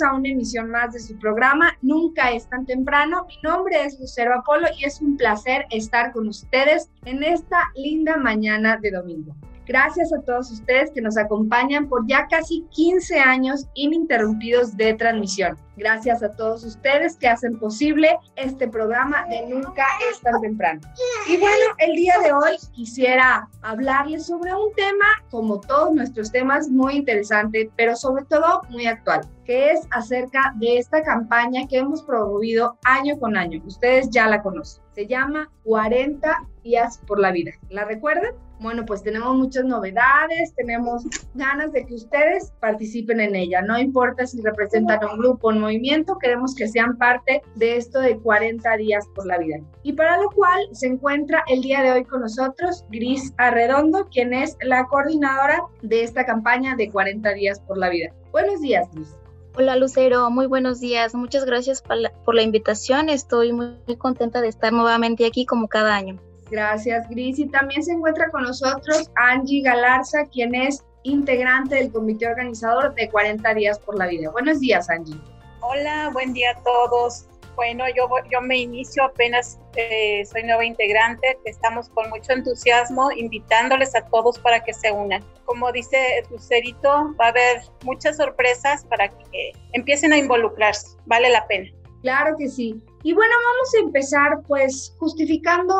A una emisión más de su programa Nunca es tan temprano. Mi nombre es Lucero Apolo y es un placer estar con ustedes en esta linda mañana de domingo. Gracias a todos ustedes que nos acompañan por ya casi 15 años ininterrumpidos de transmisión. Gracias a todos ustedes que hacen posible este programa de Nunca es tan temprano. Y bueno, el día de hoy quisiera hablarles sobre un tema, como todos nuestros temas, muy interesante, pero sobre todo muy actual, que es acerca de esta campaña que hemos promovido año con año. Ustedes ya la conocen. Se llama 40 días por la vida. ¿La recuerdan? Bueno, pues tenemos muchas novedades, tenemos ganas de que ustedes participen en ella. No importa si representan un grupo, un movimiento, queremos que sean parte de esto de 40 días por la vida. Y para lo cual se encuentra el día de hoy con nosotros Gris Arredondo, quien es la coordinadora de esta campaña de 40 días por la vida. Buenos días, Gris. Hola Lucero, muy buenos días. Muchas gracias por la, invitación. Estoy muy contenta de estar nuevamente aquí como cada año. Gracias, Gris. Y también se encuentra con nosotros Angie Galarza, quien es integrante del comité organizador de 40 días por la vida. Buenos días, Angie. Hola, buen día a todos. Bueno, yo, yo me inicio apenas, eh, soy nueva integrante, estamos con mucho entusiasmo invitándoles a todos para que se unan. Como dice Lucerito, va a haber muchas sorpresas para que empiecen a involucrarse, vale la pena. Claro que sí. Y bueno, vamos a empezar pues justificando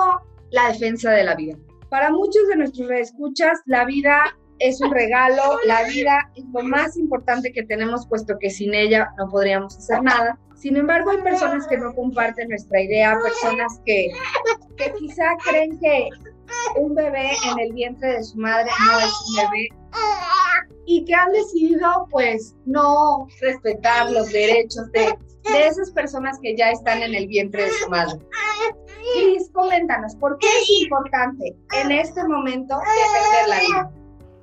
la defensa de la vida. Para muchos de nuestros reescuchas, la vida es un regalo, la vida es lo más importante que tenemos, puesto que sin ella no podríamos hacer nada. Sin embargo, hay personas que no comparten nuestra idea, personas que, que quizá creen que un bebé en el vientre de su madre no es un bebé y que han decidido pues no respetar los derechos de, de esas personas que ya están en el vientre de su madre. Cris, coméntanos, ¿por qué es importante en este momento defender la vida?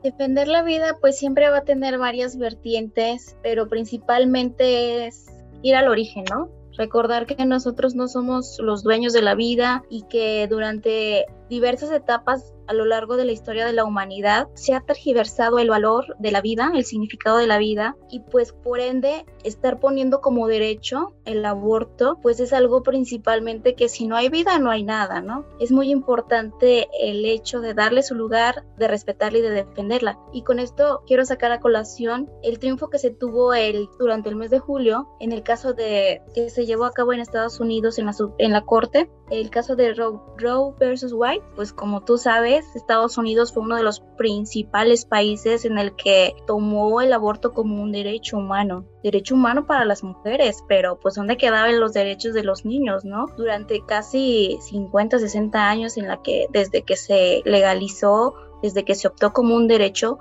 Defender la vida pues siempre va a tener varias vertientes, pero principalmente es ir al origen, ¿no? Recordar que nosotros no somos los dueños de la vida y que durante diversas etapas a lo largo de la historia de la humanidad se ha tergiversado el valor de la vida, el significado de la vida y pues por ende estar poniendo como derecho el aborto pues es algo principalmente que si no hay vida no hay nada, ¿no? Es muy importante el hecho de darle su lugar, de respetarla y de defenderla. Y con esto quiero sacar a colación el triunfo que se tuvo el, durante el mes de julio en el caso de que se llevó a cabo en Estados Unidos en la, en la corte, el caso de Roe, Roe versus White, pues como tú sabes Estados Unidos fue uno de los principales países en el que tomó el aborto como un derecho humano, derecho humano para las mujeres, pero pues dónde quedaban los derechos de los niños, ¿no? Durante casi 50, 60 años en la que desde que se legalizó, desde que se optó como un derecho,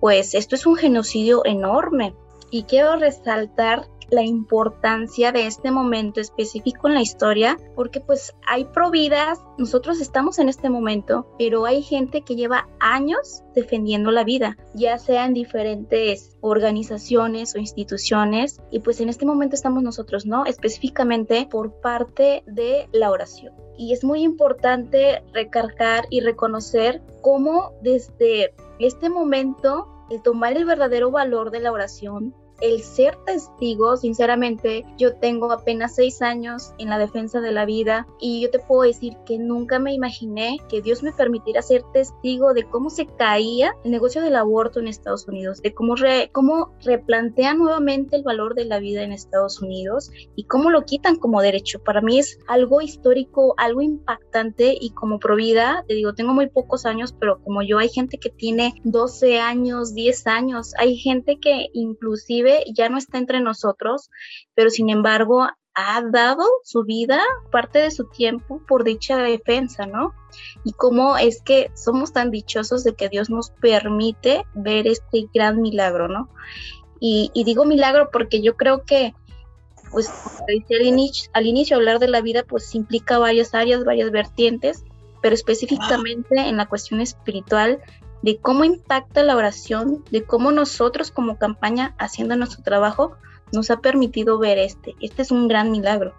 pues esto es un genocidio enorme. Y quiero resaltar la importancia de este momento específico en la historia, porque pues hay providas, nosotros estamos en este momento, pero hay gente que lleva años defendiendo la vida, ya sea en diferentes organizaciones o instituciones, y pues en este momento estamos nosotros, ¿no? Específicamente por parte de la oración. Y es muy importante recargar y reconocer cómo desde este momento el tomar el verdadero valor de la oración el ser testigo, sinceramente, yo tengo apenas seis años en la defensa de la vida y yo te puedo decir que nunca me imaginé que Dios me permitiera ser testigo de cómo se caía el negocio del aborto en Estados Unidos, de cómo, re, cómo replantean nuevamente el valor de la vida en Estados Unidos y cómo lo quitan como derecho. Para mí es algo histórico, algo impactante y como provida, te digo, tengo muy pocos años, pero como yo hay gente que tiene 12 años, 10 años, hay gente que inclusive ya no está entre nosotros, pero sin embargo ha dado su vida, parte de su tiempo por dicha defensa, ¿no? Y cómo es que somos tan dichosos de que Dios nos permite ver este gran milagro, ¿no? Y, digo milagro porque yo creo que, pues, al inicio, al inicio, hablar de la vida, pues implica varias áreas, varias vertientes, pero específicamente en la cuestión espiritual, de cómo impacta la oración, de cómo nosotros como campaña, haciendo nuestro trabajo, nos ha permitido ver este. Este es un gran milagro.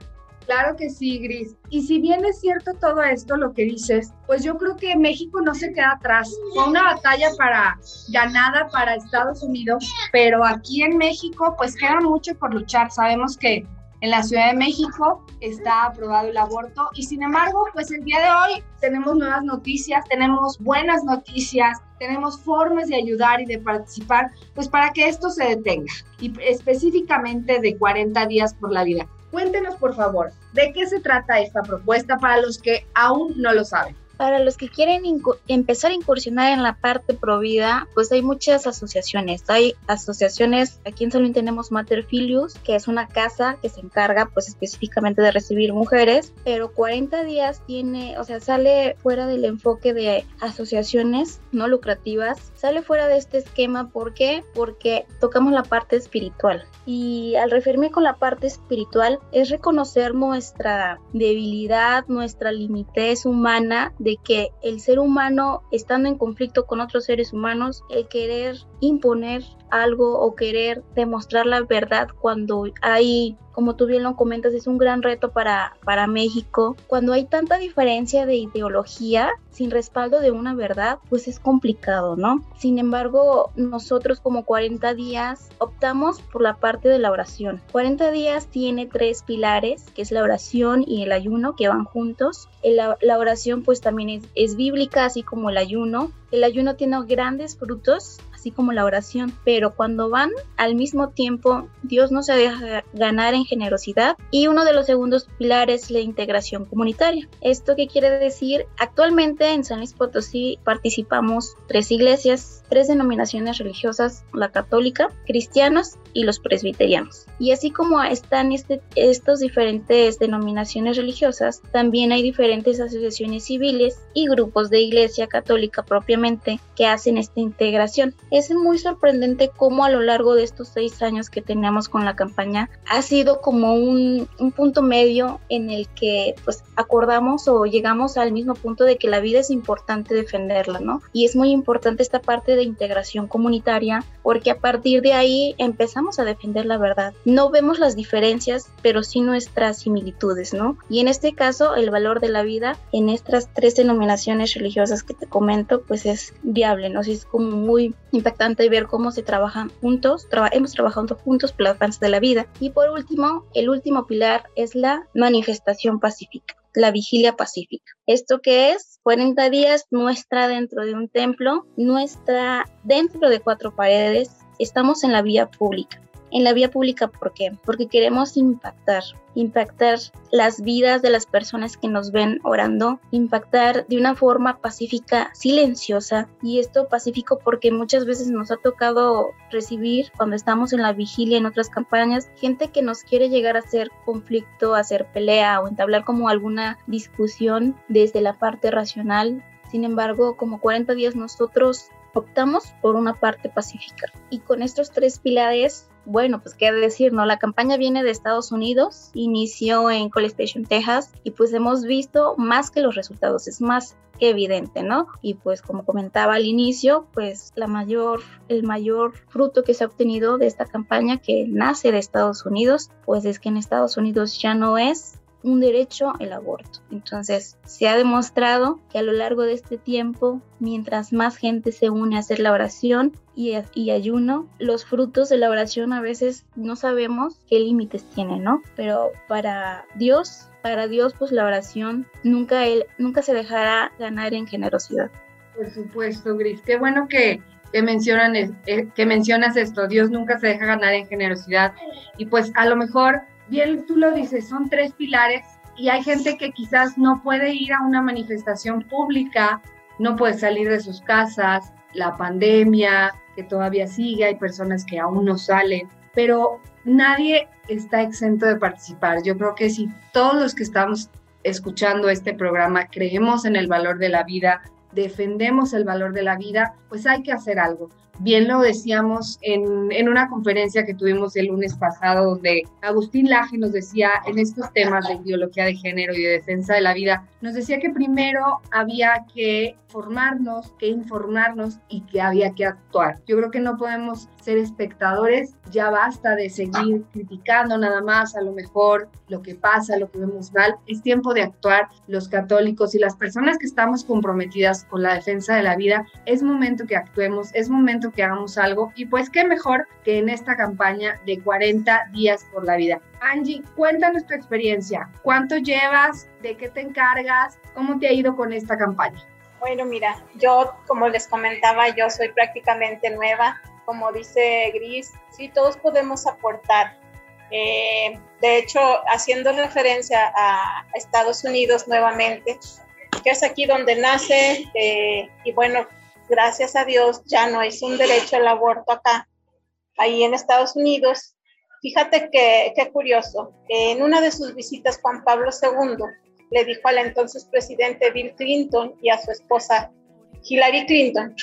Claro que sí, Gris. Y si bien es cierto todo esto, lo que dices, pues yo creo que México no se queda atrás. Fue una batalla para ganada para Estados Unidos, pero aquí en México pues queda mucho por luchar. Sabemos que en la Ciudad de México está aprobado el aborto y sin embargo, pues el día de hoy tenemos nuevas noticias, tenemos buenas noticias, tenemos formas de ayudar y de participar, pues para que esto se detenga y específicamente de 40 días por la vida. Cuéntenos, por favor, ¿de qué se trata esta propuesta para los que aún no lo saben? Para los que quieren empezar a incursionar en la parte provida, pues hay muchas asociaciones. Hay asociaciones, aquí en Salud tenemos Mater Filius, que es una casa que se encarga pues específicamente de recibir mujeres, pero 40 días tiene, o sea, sale fuera del enfoque de asociaciones no lucrativas, sale fuera de este esquema, ¿por qué? Porque tocamos la parte espiritual. Y al referirme con la parte espiritual es reconocer nuestra debilidad, nuestra limitez humana de que el ser humano, estando en conflicto con otros seres humanos, el querer imponer algo o querer demostrar la verdad cuando hay, como tú bien lo comentas, es un gran reto para, para México. Cuando hay tanta diferencia de ideología sin respaldo de una verdad, pues es complicado, ¿no? Sin embargo, nosotros como 40 días optamos por la parte de la oración. 40 días tiene tres pilares, que es la oración y el ayuno, que van juntos. La, oración pues también es bíblica, así como el ayuno. El ayuno tiene grandes frutos así como la oración, pero cuando van al mismo tiempo, Dios no se deja ganar en generosidad y uno de los segundos pilares es la integración comunitaria. ¿Esto qué quiere decir? Actualmente en San Luis Potosí participamos tres iglesias, tres denominaciones religiosas, la católica, cristianos y los presbiterianos. Y así como están este, estos diferentes denominaciones religiosas, también hay diferentes asociaciones civiles y grupos de iglesia católica propiamente que hacen esta integración es muy sorprendente cómo a lo largo de estos seis años que teníamos con la campaña ha sido como un, un, punto medio en el que pues acordamos o llegamos al mismo punto de que la vida es importante defenderla, ¿no? Y es muy importante esta parte de integración comunitaria porque a partir de ahí empezamos a defender la verdad. No vemos las diferencias, pero sí nuestras similitudes, ¿no? Y en este caso el valor de la vida en estas tres denominaciones religiosas que te comento pues es viable, ¿no? es como muy impactante ver cómo se trabajan juntos, hemos trabajado juntos por la avance de la vida. Y por último, el último pilar es la manifestación pacífica la vigilia pacífica. ¿Esto qué es? 40 días nuestra dentro de un templo, nuestra dentro de cuatro paredes, estamos en la vía pública en la vía pública. ¿Por qué? Porque queremos impactar, impactar las vidas de las personas que nos ven orando, impactar de una forma pacífica, silenciosa. Y esto pacífico porque muchas veces nos ha tocado recibir cuando estamos en la vigilia en otras campañas, gente que nos quiere llegar a hacer conflicto, hacer pelea o entablar como alguna discusión desde la parte racional. Sin embargo, como 40 días nosotros optamos por una parte pacífica. Y con estos tres pilares bueno, pues qué decir, ¿no? La campaña viene de Estados Unidos, inició en College Station, Texas, y pues hemos visto más que los resultados, es más que evidente, ¿no? Y pues como comentaba al inicio, pues la mayor, el mayor fruto que se ha obtenido de esta campaña que nace de Estados Unidos, pues es que en Estados Unidos ya no es un derecho el aborto. Entonces, se ha demostrado que a lo largo de este tiempo, mientras más gente se une a hacer la oración y, ayuno, los frutos de la oración a veces no sabemos qué límites tienen, ¿no? Pero para Dios, para Dios, pues la oración nunca, él, nunca se dejará ganar en generosidad. Por supuesto, Gris. Qué bueno que, que, mencionan, eh, que mencionas esto. Dios nunca se deja ganar en generosidad. Y pues a lo mejor, bien tú lo dices, son tres pilares y hay gente que quizás no puede ir a una manifestación pública, no puede salir de sus casas, la pandemia que todavía sigue, hay personas que aún no salen, pero nadie está exento de participar. Yo creo que si todos los que estamos escuchando este programa creemos en el valor de la vida, defendemos el valor de la vida, pues hay que hacer algo. Bien lo decíamos en, en, una conferencia que tuvimos el lunes pasado, donde Agustín Laje nos decía en estos temas de ideología de género y de defensa de la vida, nos decía que primero había que formarnos, que informarnos y que había que actuar. Yo creo que no podemos ser espectadores, ya basta de seguir criticando nada más a lo mejor lo que pasa, lo que vemos mal. Es tiempo de actuar los católicos y las personas que estamos comprometidas con la defensa de la vida. Es momento que actuemos, es momento que hagamos algo y pues qué mejor que en esta campaña de 40 días por la vida. Angie, cuéntanos tu experiencia. ¿Cuánto llevas? ¿De qué te encargas? ¿Cómo te ha ido con esta campaña? Bueno, mira, yo como les comentaba, yo soy prácticamente nueva. Como dice Gris, sí, todos podemos aportar. Eh, de hecho, haciendo referencia a Estados Unidos nuevamente, que es aquí donde nace, eh, y bueno, gracias a Dios ya no es un derecho al aborto acá, ahí en Estados Unidos. Fíjate que, qué curioso, en una de sus visitas Juan Pablo II le dijo al entonces presidente Bill Clinton y a su esposa Hillary Clinton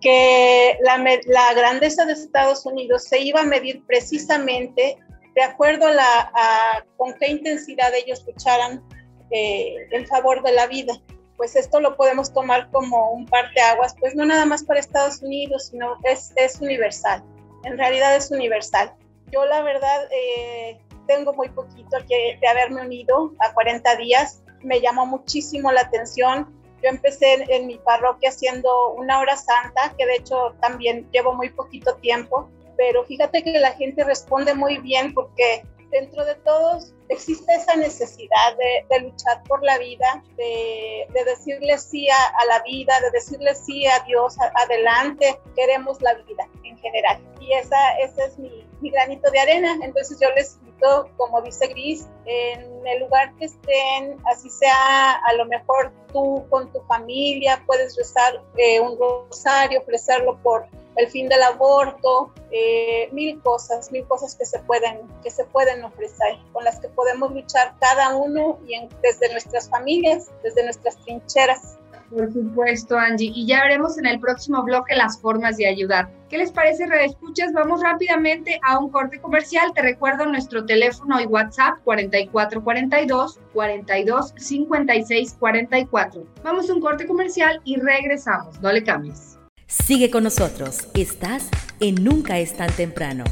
que la, grandeza de Estados Unidos se iba a medir precisamente de acuerdo a, con qué intensidad ellos lucharan eh, en favor de la vida. Pues esto lo podemos tomar como un parteaguas, pues no nada más para Estados Unidos, sino es, es universal. En realidad es universal. Yo la verdad eh, tengo muy poquito que, de haberme unido a 40 días. Me llamó muchísimo la atención. Yo empecé en, en mi parroquia haciendo una hora santa, que de hecho también llevo muy poquito tiempo, pero fíjate que la gente responde muy bien porque dentro de todos existe esa necesidad de, luchar por la vida, de, decirle sí a, la vida, de decirle sí a Dios, adelante, queremos la vida en general. Y esa, ese es mi, granito de arena. Entonces yo les invito, como dice Gris, en el lugar que estén, así sea a lo mejor tú con tu familia, puedes rezar eh, un rosario, ofrecerlo por el fin del aborto, eh, mil cosas, mil cosas que se pueden, que se pueden ofrecer, con las que podemos luchar cada uno y desde nuestras familias, desde nuestras trincheras. Por supuesto, Angie. Y ya veremos en el próximo bloque las formas de ayudar. ¿Qué les parece, Red Escuchas? Vamos rápidamente a un corte comercial. Te recuerdo nuestro teléfono y WhatsApp 4442 42 56 44. Vamos a un corte comercial y regresamos. No le cambies. Sigue con nosotros. Estás en Nunca es tan temprano.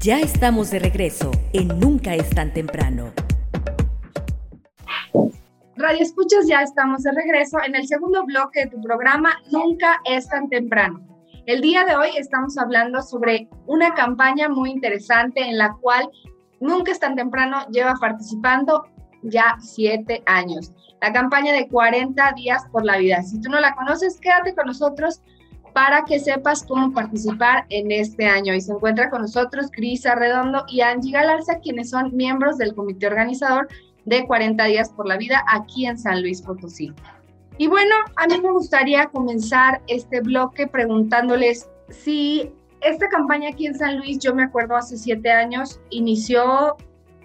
Ya estamos de regreso en Nunca es tan temprano. Radio Escuchas, ya estamos de regreso en el segundo bloque de tu programa Nunca es tan temprano. El día de hoy estamos hablando sobre una campaña muy interesante en la cual Nunca es tan temprano lleva participando ya siete años la campaña de 40 días por la vida. Si tú no la conoces, quédate con nosotros para que sepas cómo participar en este año. Y se encuentra con nosotros Cris Arredondo y Angie Galarza, quienes son miembros del comité organizador de 40 días por la vida aquí en San Luis Potosí. Y bueno, a mí me gustaría comenzar este bloque preguntándoles si esta campaña aquí en San Luis, yo me acuerdo hace siete años, inició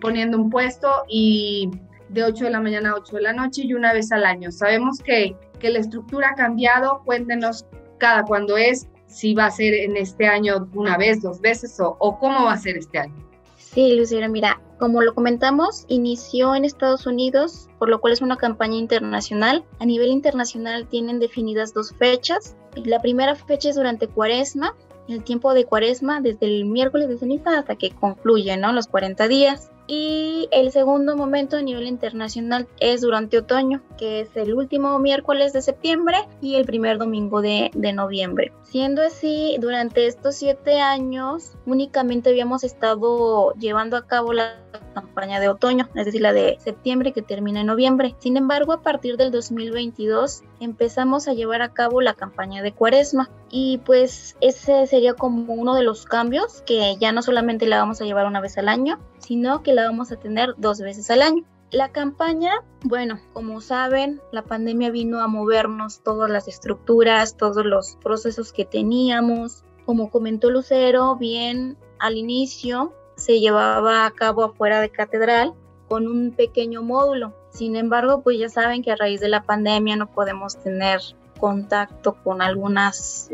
poniendo un puesto y de 8 de la mañana a 8 de la noche y una vez al año. Sabemos que, que la estructura ha cambiado, cuéntenos cada cuándo es, si va a ser en este año una vez, dos veces o, o cómo va a ser este año. Sí, Lucía, mira, como lo comentamos, inició en Estados Unidos, por lo cual es una campaña internacional. A nivel internacional tienen definidas dos fechas. La primera fecha es durante Cuaresma, el tiempo de Cuaresma, desde el miércoles de ceniza hasta que concluye, ¿no? Los 40 días. Y el segundo momento a nivel internacional es durante otoño, que es el último miércoles de septiembre y el primer domingo de, de noviembre. Siendo así, durante estos siete años únicamente habíamos estado llevando a cabo la campaña de otoño, es decir, la de septiembre que termina en noviembre. Sin embargo, a partir del 2022 empezamos a llevar a cabo la campaña de cuaresma y pues ese sería como uno de los cambios que ya no solamente la vamos a llevar una vez al año, sino que la vamos a tener dos veces al año. La campaña, bueno, como saben, la pandemia vino a movernos todas las estructuras, todos los procesos que teníamos. Como comentó Lucero, bien al inicio se llevaba a cabo afuera de catedral con un pequeño módulo. Sin embargo, pues ya saben que a raíz de la pandemia no podemos tener contacto con algunas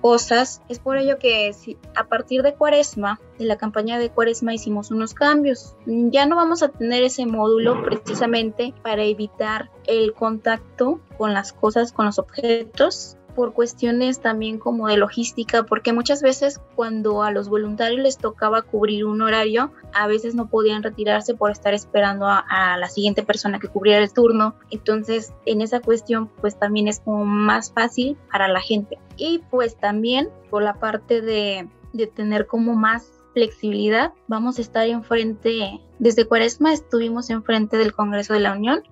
cosas. Es por ello que si, a partir de Cuaresma, de la campaña de Cuaresma, hicimos unos cambios. Ya no vamos a tener ese módulo precisamente para evitar el contacto con las cosas, con los objetos por cuestiones también como de logística, porque muchas veces cuando a los voluntarios les tocaba cubrir un horario, a veces no podían retirarse por estar esperando a, la siguiente persona que cubriera el turno. Entonces, en esa cuestión, pues también es como más fácil para la gente. Y pues también por la parte de, de tener como más flexibilidad. Vamos a estar enfrente, desde Cuaresma estuvimos enfrente del Congreso de la Unión,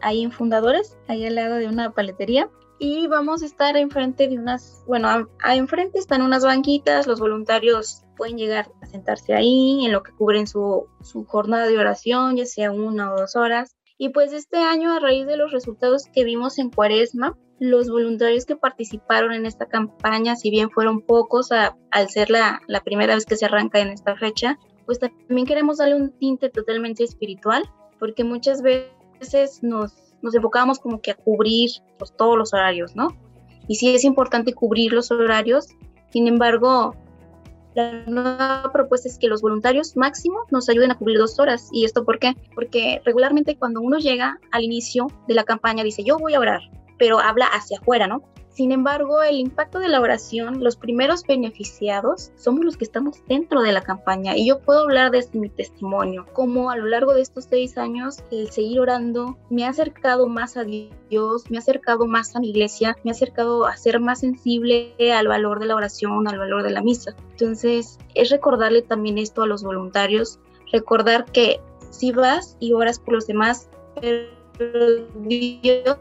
ahí en Fundadores, ahí al lado de una paletería y vamos a estar enfrente de unas, bueno, a, enfrente están unas banquitas, los voluntarios pueden llegar a sentarse ahí en lo que cubren su, su jornada de oración, ya sea una o dos horas. Y pues este año, a raíz de los resultados que vimos en Cuaresma, los voluntarios que participaron en esta campaña, si bien fueron pocos al ser la, la primera vez que se arranca en esta fecha, pues también queremos darle un tinte totalmente espiritual, porque muchas veces nos nos enfocábamos como que a cubrir pues, todos los horarios, ¿no? Y sí es importante cubrir los horarios, sin embargo, la nueva propuesta es que los voluntarios máximo nos ayuden a cubrir dos horas. ¿Y esto por qué? Porque regularmente cuando uno llega al inicio de la campaña dice, yo voy a orar, pero habla hacia afuera, ¿no? Sin embargo, el impacto de la oración, los primeros beneficiados somos los que estamos dentro de la campaña y yo puedo hablar desde mi testimonio, como a lo largo de estos seis años el seguir orando me ha acercado más a Dios, me ha acercado más a mi iglesia, me ha acercado a ser más sensible al valor de la oración, al valor de la misa. Entonces, es recordarle también esto a los voluntarios, recordar que si vas y oras por los demás, pero Dios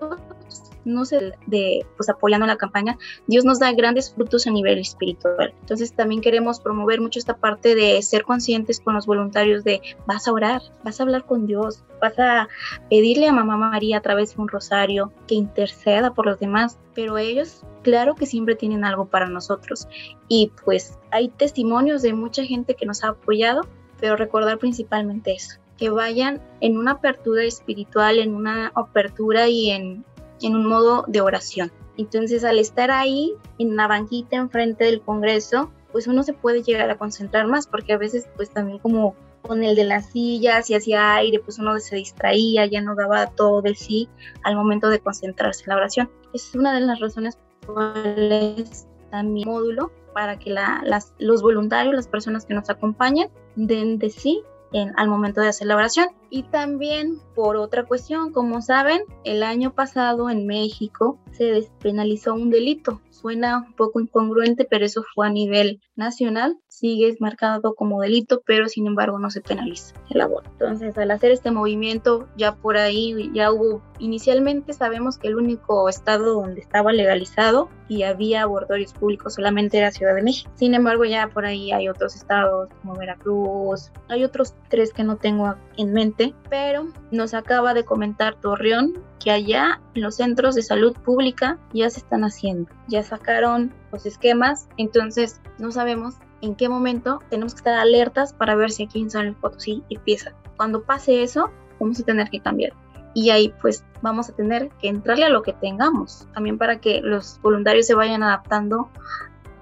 no sé, de pues apoyando la campaña, Dios nos da grandes frutos a nivel espiritual. Entonces también queremos promover mucho esta parte de ser conscientes con los voluntarios de vas a orar, vas a hablar con Dios, vas a pedirle a Mamá María a través de un rosario que interceda por los demás, pero ellos claro que siempre tienen algo para nosotros y pues hay testimonios de mucha gente que nos ha apoyado, pero recordar principalmente eso que vayan en una apertura espiritual, en una apertura y en en un modo de oración. Entonces, al estar ahí en la banquita enfrente del Congreso, pues uno se puede llegar a concentrar más, porque a veces, pues también como con el de las sillas y hacía aire, pues uno se distraía, ya no daba todo de sí al momento de concentrarse en la oración. Es una de las razones por las también módulo para que las, los voluntarios, las personas que nos acompañan, den de sí en, al momento de hacer la oración. Y también por otra cuestión, como saben, el año pasado en México se despenalizó un delito. Suena un poco incongruente, pero eso fue a nivel nacional. Sigue marcado como delito, pero sin embargo no se penaliza el aborto. Entonces, al hacer este movimiento, ya por ahí ya hubo, inicialmente sabemos que el único estado donde estaba legalizado y había abortorios públicos solamente era Ciudad de México. Sin embargo, ya por ahí hay otros estados como Veracruz, hay otros tres que no tengo en mente, pero nos acaba de comentar Torreón que allá en los centros de salud pública ya se están haciendo, ya sacaron los esquemas, entonces no sabemos en qué momento tenemos que estar alertas para ver si aquí en San Luis Potosí empieza. Cuando pase eso, vamos a tener que cambiar. Y ahí pues vamos a tener que entrarle a lo que tengamos, también para que los voluntarios se vayan adaptando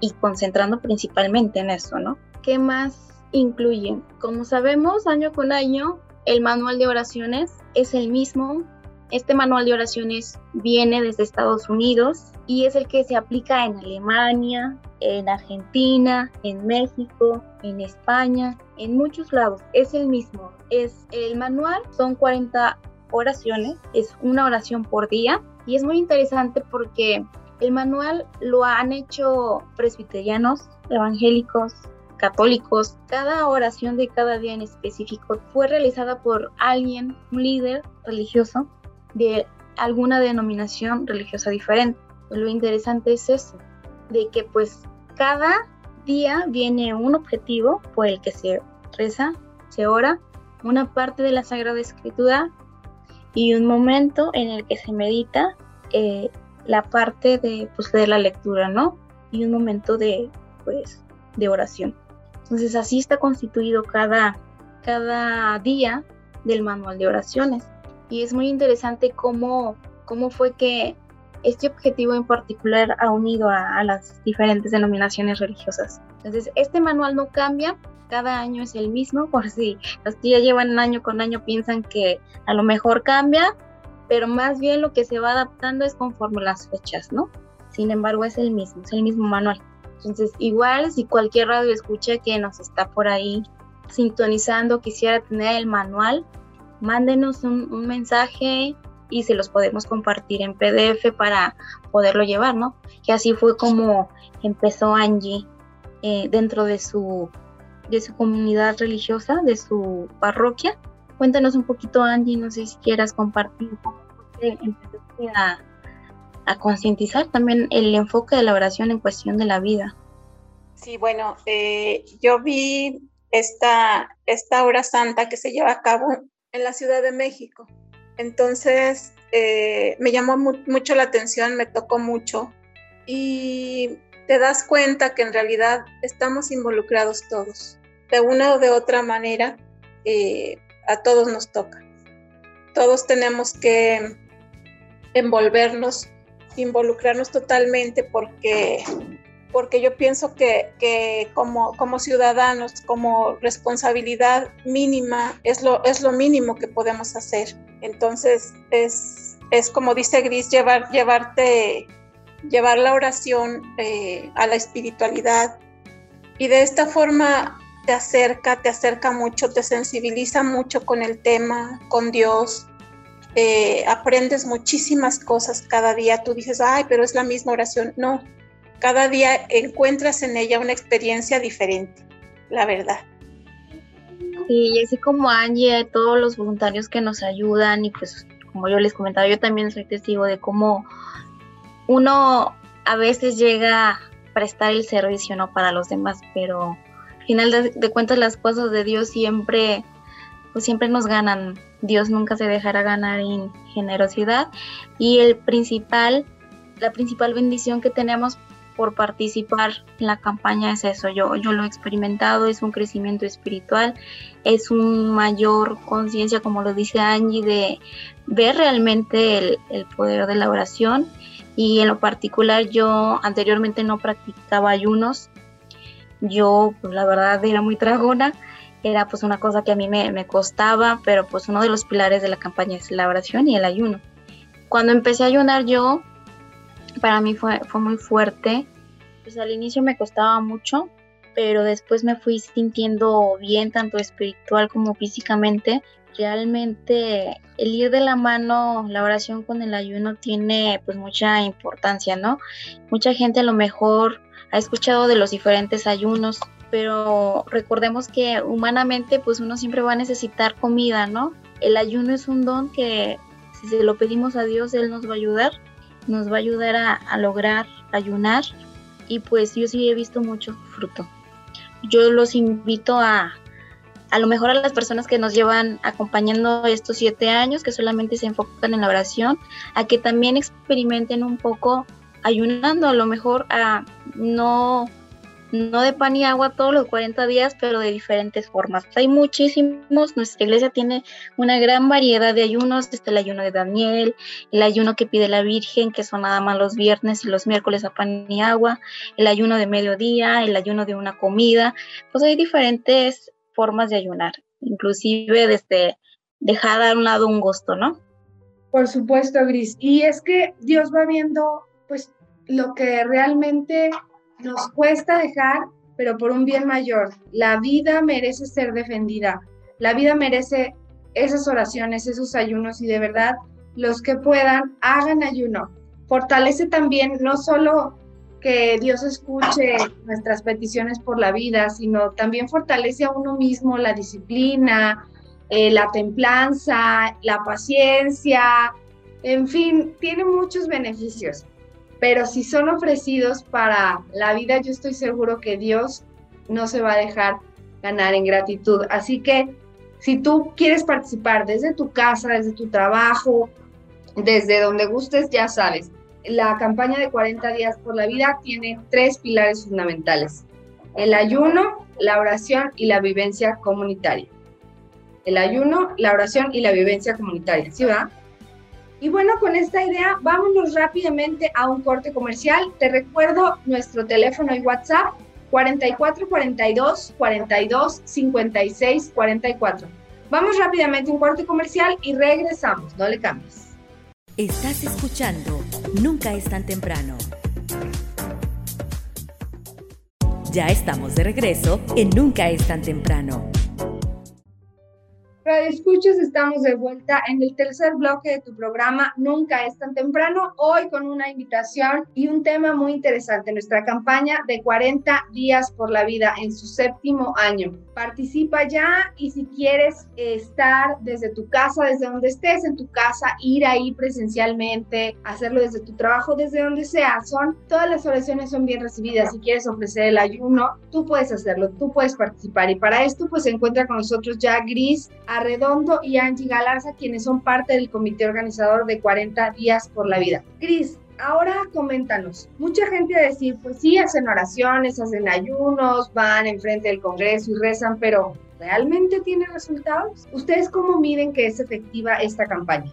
y concentrando principalmente en eso, ¿no? ¿Qué más incluyen? Como sabemos, año con año el manual de oraciones es el mismo Este manual de oraciones viene desde Estados Unidos y es el que se aplica en Alemania, en Argentina, en México, en España, en muchos lados. Es el mismo. Es el manual, son 40 oraciones, es una oración por día y es muy interesante porque el manual lo han hecho presbiterianos, evangélicos, católicos. Cada oración de cada día en específico fue realizada por alguien, un líder religioso de alguna denominación religiosa diferente. Lo interesante es eso, de que pues cada día viene un objetivo por el que se reza, se ora, una parte de la Sagrada Escritura y un momento en el que se medita eh, la parte de, pues, de la lectura, ¿no? Y un momento de, pues, de oración. Entonces así está constituido cada, cada día del manual de oraciones. Y es muy interesante cómo, cómo fue que este objetivo en particular ha unido a, las diferentes denominaciones religiosas. Entonces, este manual no cambia, cada año es el mismo, por si los que ya llevan año con año piensan que a lo mejor cambia, pero más bien lo que se va adaptando es conforme las fechas, ¿no? Sin embargo, es el mismo, es el mismo manual. Entonces, igual si cualquier radio escucha que nos está por ahí sintonizando, quisiera tener el manual, mándenos un, mensaje y se los podemos compartir en PDF para poderlo llevar, ¿no? Que así fue como empezó Angie eh, dentro de su, de su comunidad religiosa, de su parroquia. Cuéntanos un poquito, Angie, no sé si quieras compartir cómo empezaste a, a concientizar también el enfoque de la oración en cuestión de la vida. Sí, bueno, eh, yo vi esta, esta hora santa que se lleva a cabo en la Ciudad de México. Entonces, eh, me llamó mucho la atención, me tocó mucho y te das cuenta que en realidad estamos involucrados todos. De una o de otra manera, eh, a todos nos toca. Todos tenemos que envolvernos, involucrarnos totalmente porque porque yo pienso que, como, como, ciudadanos, como responsabilidad mínima, es lo, es lo mínimo que podemos hacer. Entonces, es, es como dice Gris, llevar, llevarte, llevar la oración eh, a la espiritualidad y de esta forma te acerca, te acerca mucho, te sensibiliza mucho con el tema, con Dios. Eh, aprendes muchísimas cosas cada día. Tú dices, ay, pero es la misma oración. No, cada día encuentras en ella una experiencia diferente, la verdad. Y así como Angie, todos los voluntarios que nos ayudan y pues como yo les comentaba, yo también soy testigo de cómo uno a veces llega a prestar el servicio no para los demás, pero al final de, cuentas las cosas de Dios siempre pues siempre nos ganan. Dios nunca se dejará ganar en generosidad y el principal la principal bendición que tenemos por participar en la campaña es eso, yo, yo lo he experimentado, es un crecimiento espiritual, es un mayor conciencia, como lo dice Angie, de ver realmente el, el, poder de la oración. Y en lo particular yo anteriormente no practicaba ayunos, yo pues la verdad era muy tragona, era pues una cosa que a mí me, me costaba, pero pues uno de los pilares de la campaña es la oración y el ayuno. Cuando empecé a ayunar yo, para mí fue, fue muy fuerte. Pues al inicio me costaba mucho, pero después me fui sintiendo bien, tanto espiritual como físicamente. Realmente el ir de la mano, la oración con el ayuno tiene pues mucha importancia, ¿no? Mucha gente a lo mejor ha escuchado de los diferentes ayunos, pero recordemos que humanamente pues uno siempre va a necesitar comida, ¿no? El ayuno es un don que si se lo pedimos a Dios, Él nos va a ayudar nos va a ayudar a, lograr ayunar y pues yo sí he visto mucho fruto. Yo los invito a, a lo mejor a las personas que nos llevan acompañando estos siete años, que solamente se enfocan en la oración, a que también experimenten un poco ayunando, a lo mejor a no no de pan y agua todos los 40 días, pero de diferentes formas. Hay muchísimos, nuestra iglesia tiene una gran variedad de ayunos, está el ayuno de Daniel, el ayuno que pide la Virgen, que son nada más los viernes y los miércoles a pan y agua, el ayuno de mediodía, el ayuno de una comida, pues hay diferentes formas de ayunar, inclusive desde dejar a un lado un gusto, ¿no? Por supuesto, Gris. Y es que Dios va viendo, pues, lo que realmente nos cuesta dejar, pero por un bien mayor. La vida merece ser defendida. La vida merece esas oraciones, esos ayunos y de verdad, los que puedan, hagan ayuno. Fortalece también no solo que Dios escuche nuestras peticiones por la vida, sino también fortalece a uno mismo la disciplina, eh, la templanza, la paciencia, en fin, tiene muchos beneficios. Pero si son ofrecidos para la vida, yo estoy seguro que Dios no se va a dejar ganar en gratitud. Así que si tú quieres participar desde tu casa, desde tu trabajo, desde donde gustes, ya sabes, la campaña de 40 días por la vida tiene tres pilares fundamentales. El ayuno, la oración y la vivencia comunitaria. El ayuno, la oración y la vivencia comunitaria, ¿sí? Y bueno, con esta idea, vámonos rápidamente a un corte comercial. Te recuerdo nuestro teléfono y WhatsApp 44 42 42 56 44. Vamos rápidamente a un corte comercial y regresamos. No le cambies. Estás escuchando Nunca es tan temprano. Ya estamos de regreso en Nunca es tan temprano. Escuchas, estamos de vuelta en el tercer bloque de tu programa Nunca es tan temprano, hoy con una invitación y un tema muy interesante, nuestra campaña de 40 días por la vida en su séptimo año. Participa ya y si quieres estar desde tu casa, desde donde estés en tu casa, ir ahí presencialmente, hacerlo desde tu trabajo, desde donde sea, son todas las oraciones son bien recibidas. Si quieres ofrecer el ayuno, tú puedes hacerlo, tú puedes participar y para esto pues se encuentra con nosotros ya Gris Arredondo y Angie Galarza, quienes son parte del comité organizador de 40 días por la vida. Cris, ahora coméntanos. Mucha gente va decir, pues sí, hacen oraciones, hacen ayunos, van enfrente del Congreso y rezan, pero ¿realmente tiene resultados? ¿Ustedes cómo miden que es efectiva esta campaña?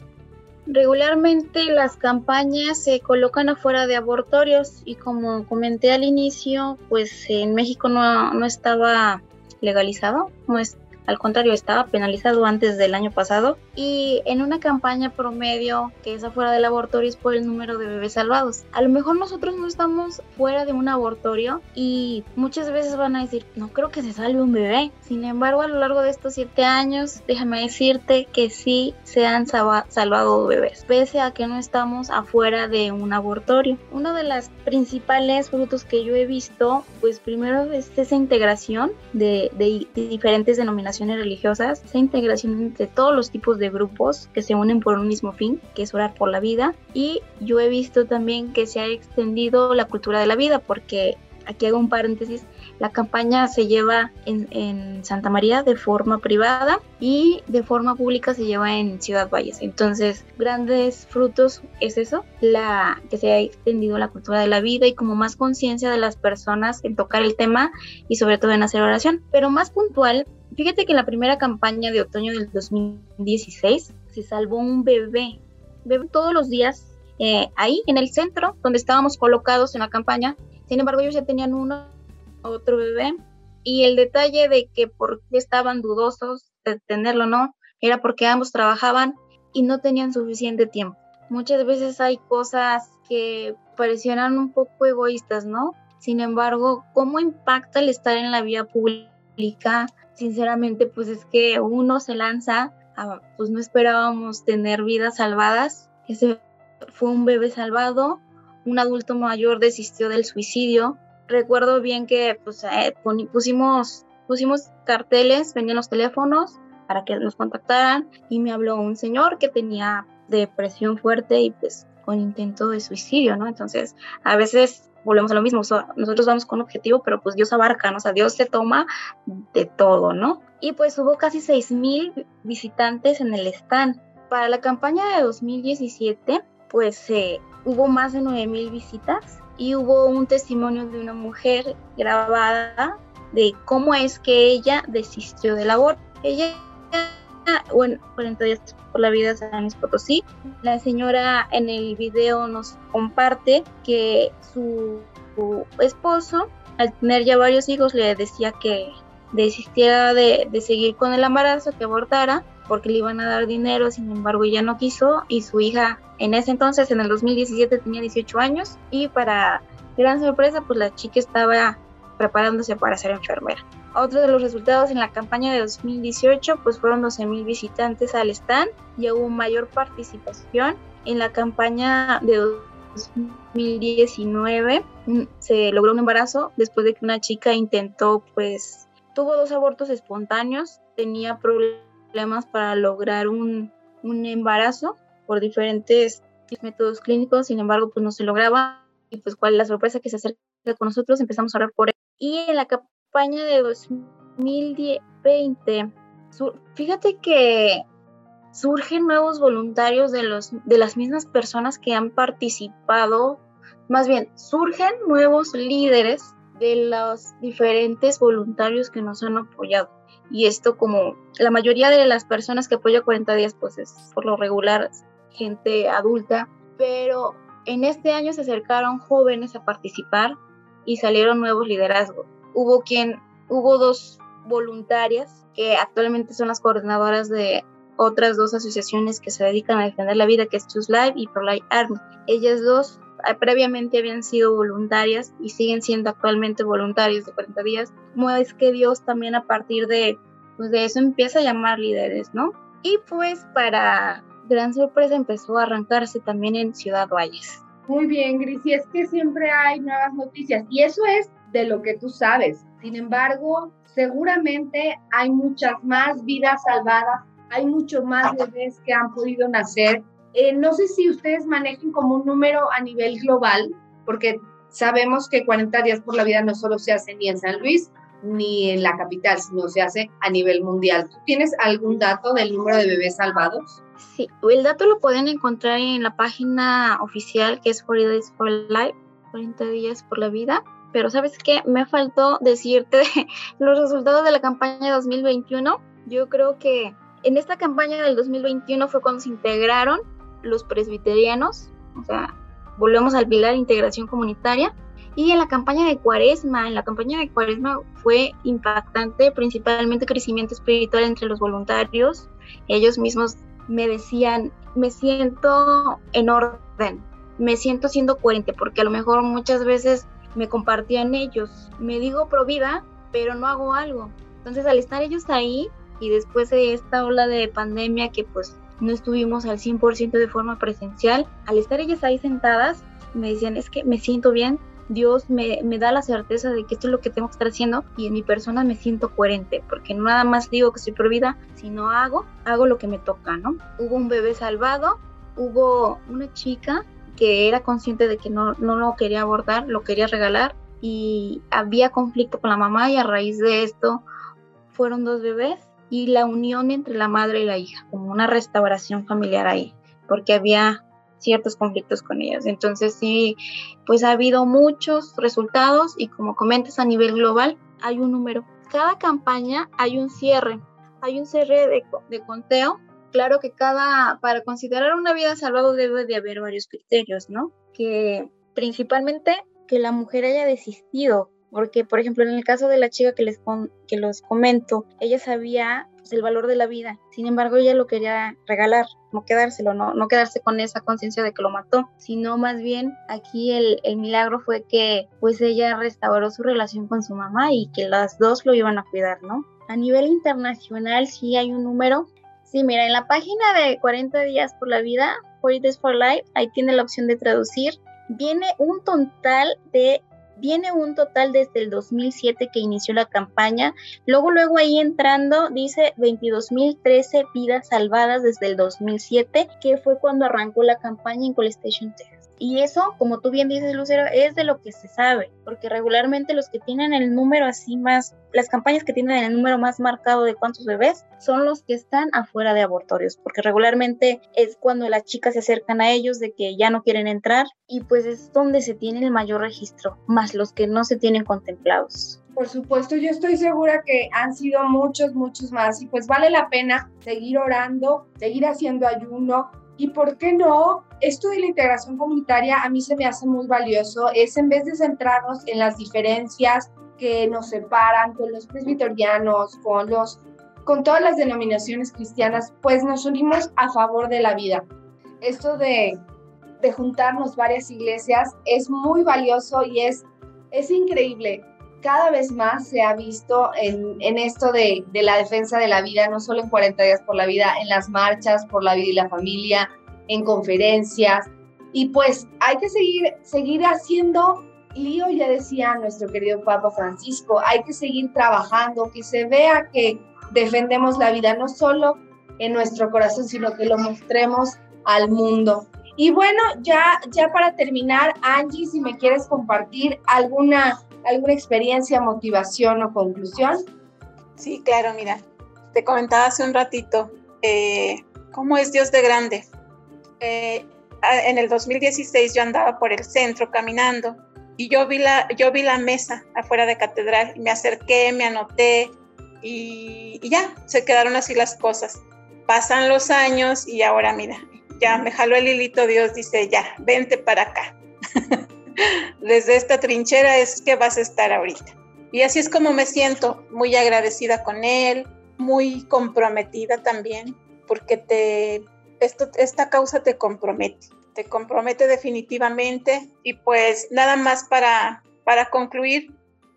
Regularmente las campañas se colocan afuera de abortorios y como comenté al inicio, pues en México no, no estaba legalizado, no es al contrario, estaba penalizado antes del año pasado y en una campaña promedio que es afuera del abortorio es por el número de bebés salvados. A lo mejor nosotros no estamos fuera de un abortorio y muchas veces van a decir, no creo que se salve un bebé. Sin embargo, a lo largo de estos siete años, déjame decirte que sí se han salvado bebés, pese a que no estamos afuera de un abortorio. Una de las principales frutos que yo he visto, pues primero es esa integración de, de diferentes denominaciones religiosas, esa integración entre todos los tipos de grupos que se unen por un mismo fin, que es orar por la vida. Y yo he visto también que se ha extendido la cultura de la vida, porque aquí hago un paréntesis, la campaña se lleva en, en, Santa María de forma privada y de forma pública se lleva en Ciudad Valles. Entonces, grandes frutos es eso, la que se ha extendido la cultura de la vida y como más conciencia de las personas en tocar el tema y sobre todo en hacer oración. Pero más puntual, Fíjate que en la primera campaña de otoño del 2016 se salvó un bebé, bebé todos los días eh, ahí en el centro donde estábamos colocados en la campaña. Sin embargo, ellos ya tenían uno, otro bebé. Y el detalle de que por qué estaban dudosos de tenerlo no, era porque ambos trabajaban y no tenían suficiente tiempo. Muchas veces hay cosas que parecieran un poco egoístas, ¿no? Sin embargo, ¿cómo impacta el estar en la vía pública? Sinceramente, pues es que uno se lanza, pues no esperábamos tener vidas salvadas. Ese fue un bebé salvado, un adulto mayor desistió del suicidio. Recuerdo bien que pues, eh, pusimos, pusimos carteles, vendían los teléfonos para que nos contactaran y me habló un señor que tenía depresión fuerte y pues con intento de suicidio, ¿no? Entonces, a veces volvemos a lo mismo, nosotros vamos con objetivo, pero pues Dios abarca, ¿no? o sea, Dios se toma de todo, ¿no? Y pues hubo casi 6.000 visitantes en el stand. Para la campaña de 2017, pues eh, hubo más de 9.000 visitas y hubo un testimonio de una mujer grabada de cómo es que ella desistió del aborto. Ella, bueno, 40 días por la vida de San Luis Potosí. La señora en el video nos comparte que su, esposo, al tener ya varios hijos, le decía que desistiera de, seguir con el embarazo, que abortara, porque le iban a dar dinero, sin embargo ella no quiso y su hija en ese entonces, en el 2017, tenía 18 años y para gran sorpresa, pues la chica estaba preparándose para ser enfermera. Otro de los resultados en la campaña de 2018 pues fueron 12.000 visitantes al stand y hubo mayor participación. En la campaña de 2019 mm, se logró un embarazo después de que una chica intentó pues tuvo dos abortos espontáneos, tenía problemas para lograr un, un embarazo por diferentes métodos clínicos, sin embargo pues no se lograba y pues cuál es la sorpresa que se acerca con nosotros, empezamos a hablar por él. Y en la campaña de 2020, fíjate que surgen nuevos voluntarios de, los, de las mismas personas que han participado, más bien, surgen nuevos líderes de los diferentes voluntarios que nos han apoyado. Y esto como la mayoría de las personas que apoya 40 días, pues es por lo regular gente adulta, pero en este año se acercaron jóvenes a participar y salieron nuevos liderazgos. Hubo quien, hubo dos voluntarias que actualmente son las coordinadoras de otras dos asociaciones que se dedican a defender la vida, que es Choose Life y Pro Life Army. Ellas dos eh, previamente habían sido voluntarias y siguen siendo actualmente voluntarias de 40 días. Como es que Dios también a partir de, pues de eso empieza a llamar líderes, ¿no? Y pues para gran sorpresa empezó a arrancarse también en Ciudad Valles. Muy bien, Gris, y es que siempre hay nuevas noticias y eso es de lo que tú sabes. Sin embargo, seguramente hay muchas más vidas salvadas, hay mucho más bebés que han podido nacer. Eh, no sé si ustedes manejen como un número a nivel global, porque sabemos que 40 días por la vida no solo se hace ni en San Luis, ni en la capital, sino se hace a nivel mundial. ¿Tú tienes algún dato del número de bebés salvados? Sí, el dato lo pueden encontrar en la página oficial que es 40 Days for Life, 40 días por la vida. Pero sabes qué, me faltó decirte los resultados de la campaña 2021. Yo creo que en esta campaña del 2021 fue cuando se integraron los presbiterianos, o sea, volvemos al pilar integración comunitaria y en la campaña de Cuaresma, en la campaña de Cuaresma fue impactante, principalmente crecimiento espiritual entre los voluntarios. Ellos mismos me decían, me siento en orden, me siento siendo coherente, porque a lo mejor muchas veces me compartían ellos, me digo pro vida, pero no hago algo. Entonces al estar ellos ahí y después de esta ola de pandemia que pues no estuvimos al 100% de forma presencial, al estar ellas ahí sentadas, me decían, es que me siento bien, Dios me, da la certeza de que esto es lo que tengo que estar haciendo y en mi persona me siento coherente, porque no nada más digo que soy pro vida, sino hago, hago lo que me toca, ¿no? Hubo un bebé salvado, hubo una chica que era consciente de que no, no lo quería abordar, lo quería regalar y había conflicto con la mamá y a raíz de esto fueron dos bebés y la unión entre la madre y la hija, como una restauración familiar ahí, porque había ciertos conflictos con ellas. Entonces sí, pues ha habido muchos resultados y como comentas a nivel global, hay un número. Cada campaña hay un cierre, hay un cierre de, de conteo. Claro que cada, para considerar una vida salvada debe de haber varios criterios, ¿no? Que principalmente que la mujer haya desistido, porque por ejemplo en el caso de la chica que les que los comento, ella sabía pues, el valor de la vida. Sin embargo, ella lo quería regalar, no quedárselo, no, no quedarse con esa conciencia de que lo mató, sino más bien aquí el, el milagro fue que pues ella restauró su relación con su mamá y que las dos lo iban a cuidar, ¿no? A nivel internacional sí hay un número. Sí, mira, en la página de 40 días por la vida, 40 Days for Life, ahí tiene la opción de traducir. Viene un total de viene un total desde el 2007 que inició la campaña. Luego, luego ahí entrando, dice 22.013 vidas salvadas desde el 2007, que fue cuando arrancó la campaña en Call Station Texas. Y eso, como tú bien dices, Lucero, es de lo que se sabe, porque regularmente los que tienen el número así más, las campañas que tienen el número más marcado de cuántos bebés son los que están afuera de abortorios, porque regularmente es cuando las chicas se acercan a ellos de que ya no quieren entrar y pues es donde se tiene el mayor registro, más los que no se tienen contemplados. Por supuesto, yo estoy segura que han sido muchos, muchos más y pues vale la pena seguir orando, seguir haciendo ayuno, y por qué no, esto de la integración comunitaria a mí se me hace muy valioso, es en vez de centrarnos en las diferencias que nos separan con los presbiterianos, con los con todas las denominaciones cristianas, pues nos unimos a favor de la vida. Esto de, de juntarnos varias iglesias es muy valioso y es, es increíble. Cada vez más se ha visto en, esto de, de, la defensa de la vida, no solo en 40 días por la vida, en las marchas por la vida y la familia, en conferencias. Y pues hay que seguir, seguir haciendo lío, ya decía nuestro querido Papa Francisco, hay que seguir trabajando, que se vea que defendemos la vida, no solo en nuestro corazón, sino que lo mostremos al mundo. Y bueno, ya, ya para terminar, Angie, si me quieres compartir alguna, alguna experiencia, motivación o conclusión. Sí, claro, mira, te comentaba hace un ratito, eh, ¿cómo es Dios de grande? Eh, en el 2016 yo andaba por el centro caminando y yo vi la, yo vi la mesa afuera de catedral y me acerqué, me anoté, y, ya, se quedaron así las cosas. Pasan los años y ahora mira, ya me jaló el hilito Dios, dice, ya, vente para acá. Desde esta trinchera es que vas a estar ahorita. Y así es como me siento, muy agradecida con Él, muy comprometida también, porque te, esto, esta causa te compromete, te compromete definitivamente. Y pues nada más para, para concluir,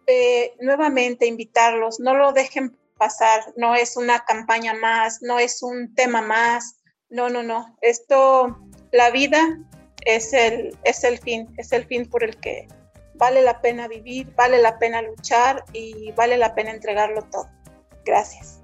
eh, nuevamente invitarlos, no lo dejen pasar, no es una campaña más, no es un tema más, no, no, no, esto, la vida es el, es el fin, es el fin por el que vale la pena vivir, vale la pena luchar y vale la pena entregarlo todo. Gracias.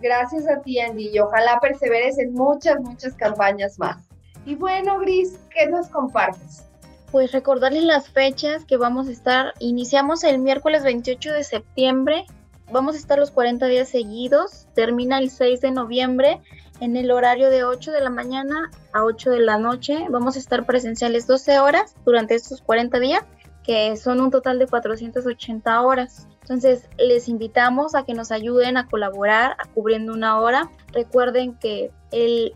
Gracias a ti, Andy, y ojalá perseveres en muchas, muchas campañas más. Y bueno, Gris, ¿qué nos compartes? pues recordarles las fechas que vamos a estar. Iniciamos el miércoles 28 de septiembre. Vamos a estar los 40 días seguidos. Termina el 6 de noviembre en el horario de 8 de la mañana a 8 de la noche. Vamos a estar presenciales 12 horas durante estos 40 días, que son un total de 480 horas. Entonces, les invitamos a que nos ayuden a colaborar a cubriendo una hora. Recuerden que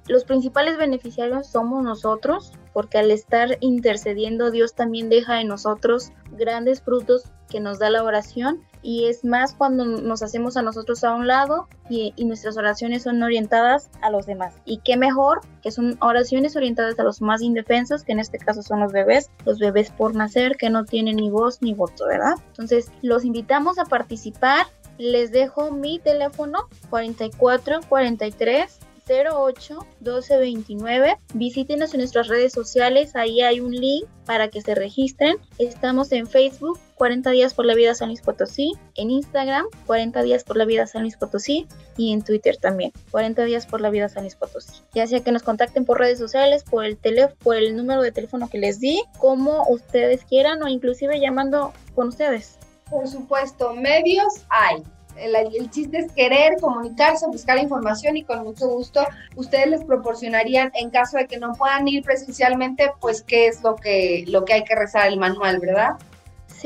los principales beneficiarios somos nosotros, porque al estar intercediendo, Dios también deja en nosotros grandes frutos que nos da la oración y es más cuando nos hacemos a nosotros a un lado y, nuestras oraciones son orientadas a los demás. Y qué mejor que son oraciones orientadas a los más indefensos, que en este caso son los bebés, los bebés por nacer que no tienen ni voz ni voto, ¿verdad? Entonces los invitamos a participar. Les dejo mi teléfono 44 43 08 12 29. Visítenos en nuestras redes sociales, ahí hay un link para que se registren. Estamos en Facebook, 40 días por la vida San Luis Potosí, en Instagram, 40 días por la vida San Luis Potosí y en Twitter también, 40 días por la vida San Luis Potosí. Ya sea que nos contacten por redes sociales, por el teléfono, por el número de teléfono que les di, como ustedes quieran o inclusive llamando con ustedes. Por supuesto, medios hay el, chiste es querer comunicarse, buscar información y con mucho gusto ustedes les proporcionarían en caso de que no puedan ir presencialmente, pues qué es lo que, lo que hay que rezar el manual, ¿verdad?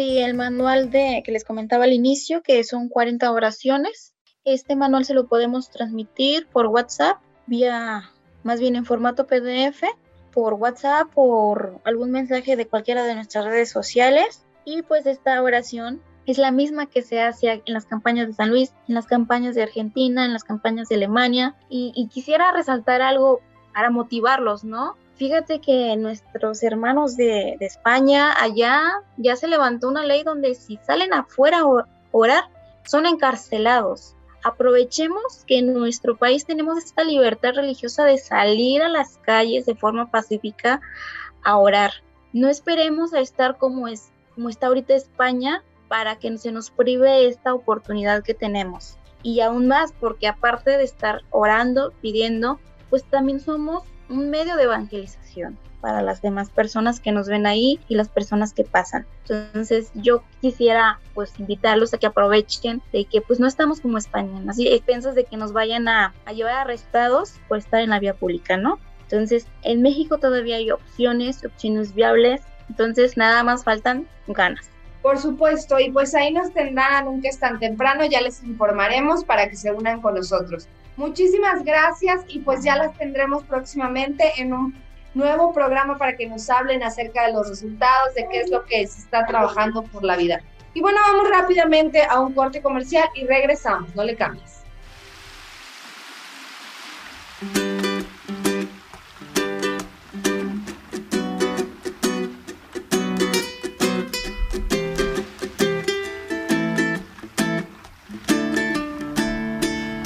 Sí, el manual de que les comentaba al inicio, que son 40 oraciones. Este manual se lo podemos transmitir por WhatsApp, vía más bien en formato PDF, por WhatsApp, por algún mensaje de cualquiera de nuestras redes sociales. Y pues esta oración es la misma que se hace en las campañas de San Luis, en las campañas de Argentina, en las campañas de Alemania. Y, quisiera resaltar algo para motivarlos, ¿no? Fíjate que nuestros hermanos de, España, allá ya se levantó una ley donde si salen afuera a orar, son encarcelados. Aprovechemos que en nuestro país tenemos esta libertad religiosa de salir a las calles de forma pacífica a orar. No esperemos a estar como es como está ahorita España, para que se nos prive esta oportunidad que tenemos. Y aún más porque aparte de estar orando, pidiendo, pues también somos un medio de evangelización para las demás personas que nos ven ahí y las personas que pasan. Entonces yo quisiera pues invitarlos a que aprovechen de que pues no estamos como España, así piensas de que nos vayan a, a llevar arrestados por estar en la vía pública, ¿no? Entonces en México todavía hay opciones, opciones viables, entonces nada más faltan ganas. Por supuesto, y pues ahí nos tendrán, nunca es tan temprano, ya les informaremos para que se unan con nosotros. Muchísimas gracias y pues ya las tendremos próximamente en un nuevo programa para que nos hablen acerca de los resultados, de qué es lo que se está trabajando por la vida. Y bueno, vamos rápidamente a un corte comercial y regresamos, no le cambies.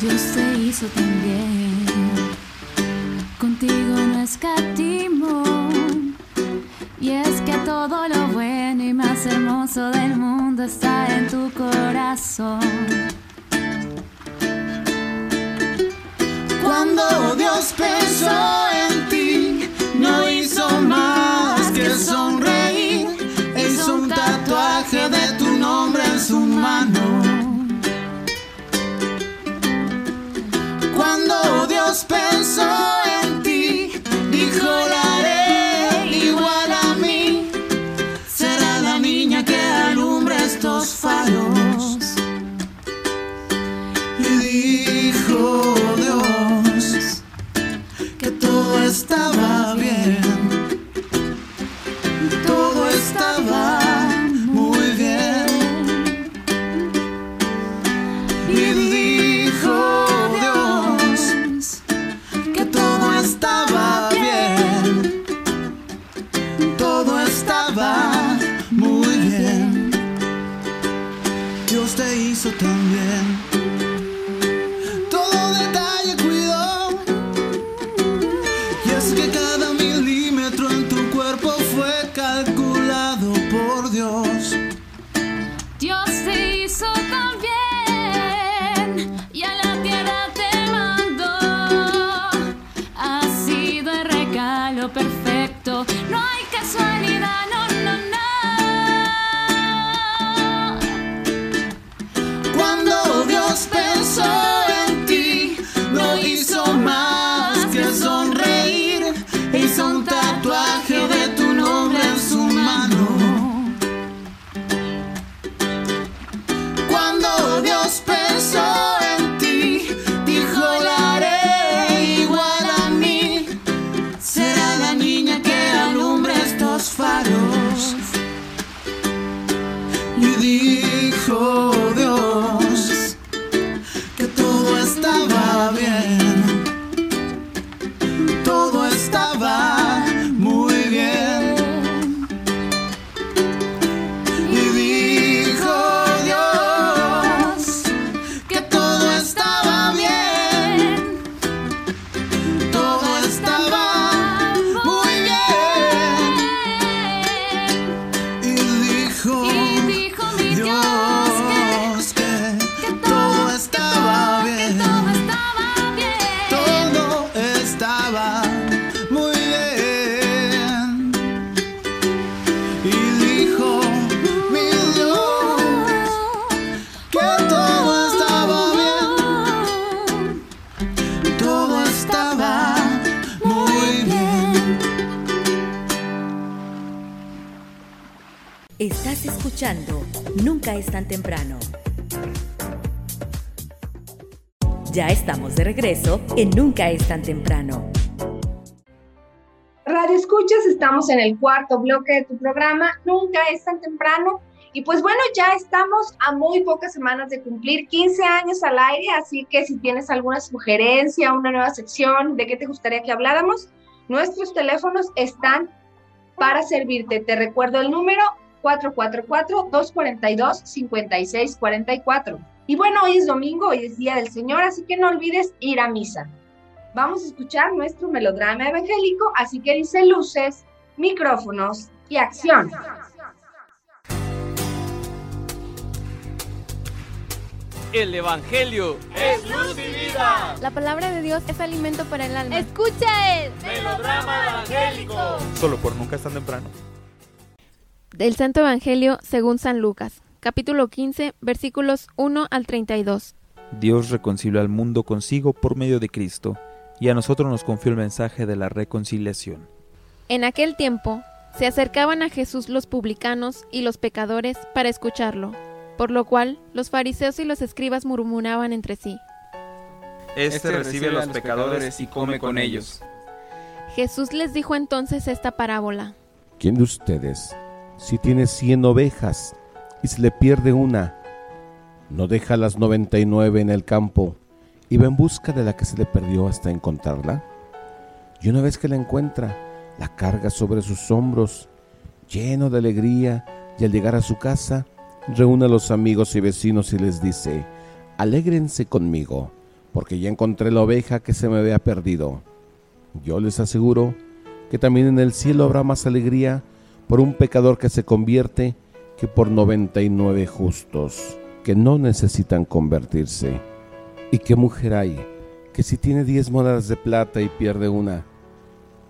Dios te hizo también. Contigo no escatimó. Y es que todo lo bueno y más hermoso del mundo está en tu corazón. Cuando Dios pensó en ti, no hizo más que sonreír. Hizo un tatuaje de tu nombre en su mano. Cuando en Nunca es tan temprano. Radio Escuchas, estamos en el cuarto bloque de tu programa, Nunca es tan temprano. Y pues bueno, ya estamos a muy pocas semanas de cumplir 15 años al aire, así que si tienes alguna sugerencia, una nueva sección, de qué te gustaría que habláramos, nuestros teléfonos están para servirte. Te recuerdo el número 444-242-5644. Y bueno, hoy es domingo, hoy es Día del Señor, así que no olvides ir a misa. Vamos a escuchar nuestro melodrama evangélico, así que dice luces, micrófonos y acción. El Evangelio es luz y vida. La palabra de Dios es alimento para el alma. Escucha el Melodrama evangélico. Solo por nunca es tan temprano. Del Santo Evangelio según San Lucas, capítulo 15, versículos 1 al 32. Dios reconcilió al mundo consigo por medio de Cristo, y a nosotros nos confió el mensaje de la reconciliación. En aquel tiempo se acercaban a Jesús los publicanos y los pecadores para escucharlo, por lo cual los fariseos y los escribas murmuraban entre sí. Este recibe a los pecadores y come con ellos. Jesús les dijo entonces esta parábola. ¿Quién de ustedes, si tiene cien ovejas y se le pierde una, no deja las noventa y nueve en el campo y va en busca de la que se le perdió hasta encontrarla? Y una vez que la encuentra, la carga sobre sus hombros, lleno de alegría, y al llegar a su casa, reúne a los amigos y vecinos y les dice, alégrense conmigo, porque ya encontré la oveja que se me había perdido. Yo les aseguro que también en el cielo habrá más alegría por un pecador que se convierte que por noventa y nueve justos que no necesitan convertirse. ¿Y qué mujer hay que si tiene diez monedas de plata y pierde una,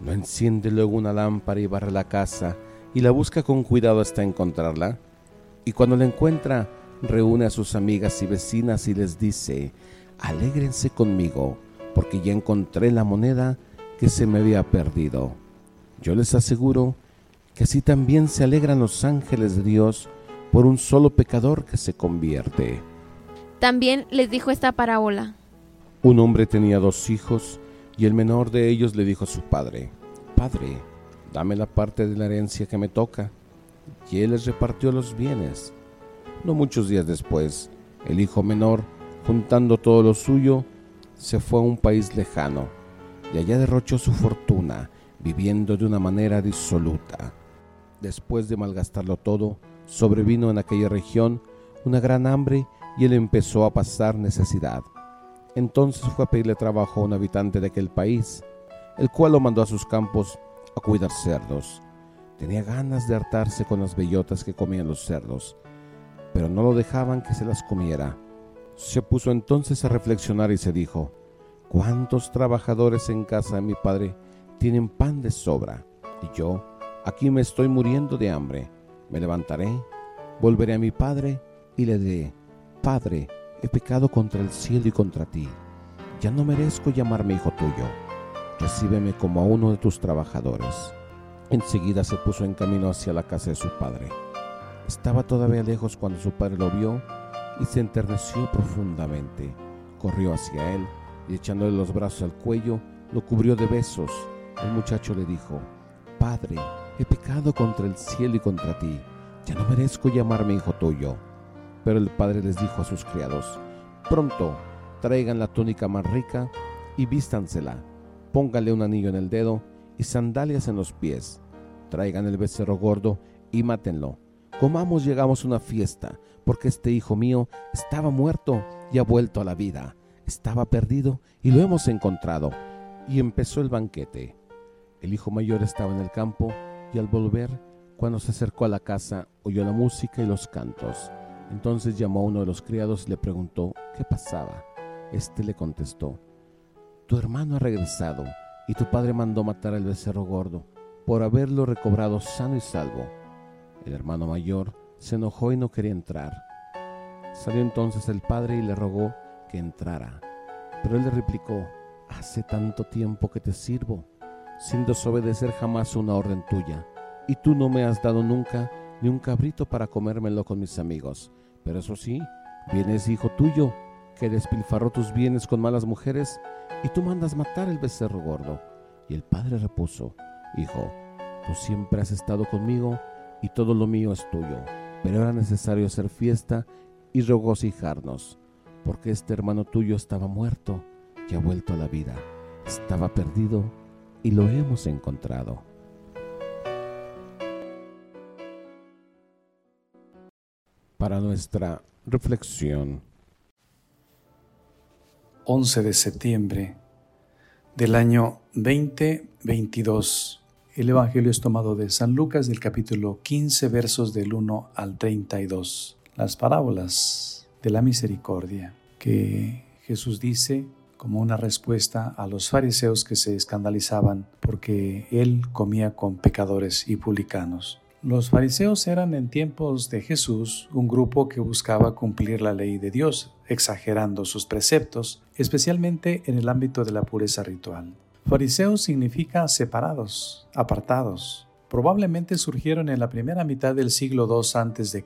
no enciende luego una lámpara y barre la casa y la busca con cuidado hasta encontrarla? Y cuando la encuentra, reúne a sus amigas y vecinas y les dice, alégrense conmigo, porque ya encontré la moneda que se me había perdido. Yo les aseguro que así también se alegran los ángeles de Dios por un solo pecador que se convierte. También les dijo esta parábola. Un hombre tenía dos hijos y el menor de ellos le dijo a su padre, Padre, dame la parte de la herencia que me toca. Y él les repartió los bienes. No muchos días después, el hijo menor, juntando todo lo suyo, se fue a un país lejano y allá derrochó su fortuna, viviendo de una manera disoluta. Después de malgastarlo todo, sobrevino en aquella región una gran hambre y él empezó a pasar necesidad. Entonces fue a pedirle trabajo a un habitante de aquel país, el cual lo mandó a sus campos a cuidar cerdos. Tenía ganas de hartarse con las bellotas que comían los cerdos, pero no lo dejaban que se las comiera. Se puso entonces a reflexionar y se dijo, ¿cuántos trabajadores en casa de mi padre tienen pan de sobra? Y yo, aquí me estoy muriendo de hambre. Me levantaré, volveré a mi padre y le diré, Padre, he pecado contra el cielo y contra ti. Ya no merezco llamarme hijo tuyo. Recíbeme como a uno de tus trabajadores. Enseguida se puso en camino hacia la casa de su padre. Estaba todavía lejos cuando su padre lo vio y se enterneció profundamente. Corrió hacia él y echándole los brazos al cuello, lo cubrió de besos. El muchacho le dijo, Padre, he pecado contra el cielo y contra ti. Ya no merezco llamarme hijo tuyo. Pero el padre les dijo a sus criados, Pronto, traigan la túnica más rica y vístansela. Pónganle un anillo en el dedo y sandalias en los pies. Traigan el becerro gordo y mátenlo. Comamos llegamos a una fiesta, porque este hijo mío estaba muerto y ha vuelto a la vida. Estaba perdido y lo hemos encontrado. Y empezó el banquete. El hijo mayor estaba en el campo y al volver, cuando se acercó a la casa, oyó la música y los cantos. Entonces llamó a uno de los criados y le preguntó qué pasaba. Este le contestó, Tu hermano ha regresado y tu padre mandó matar al becerro gordo por haberlo recobrado sano y salvo. El hermano mayor se enojó y no quería entrar. Salió entonces el padre y le rogó que entrara. Pero él le replicó, Hace tanto tiempo que te sirvo, sin desobedecer jamás una orden tuya, y tú no me has dado nunca ni un cabrito para comérmelo con mis amigos. Pero eso sí, vienes hijo tuyo, que despilfarró tus bienes con malas mujeres, y tú mandas matar el becerro gordo. Y el padre repuso, Hijo, tú siempre has estado conmigo, y todo lo mío es tuyo, pero era necesario hacer fiesta y regocijarnos, porque este hermano tuyo estaba muerto y ha vuelto a la vida, estaba perdido y lo hemos encontrado. Para nuestra reflexión, 11 de septiembre del año 2022. El Evangelio es tomado de San Lucas del capítulo 15 versos del 1 al 32. Las parábolas de la misericordia que Jesús dice como una respuesta a los fariseos que se escandalizaban porque él comía con pecadores y publicanos. Los fariseos eran en tiempos de Jesús un grupo que buscaba cumplir la ley de Dios, exagerando sus preceptos, especialmente en el ámbito de la pureza ritual. Fariseos significa separados, apartados. Probablemente surgieron en la primera mitad del siglo II a.C.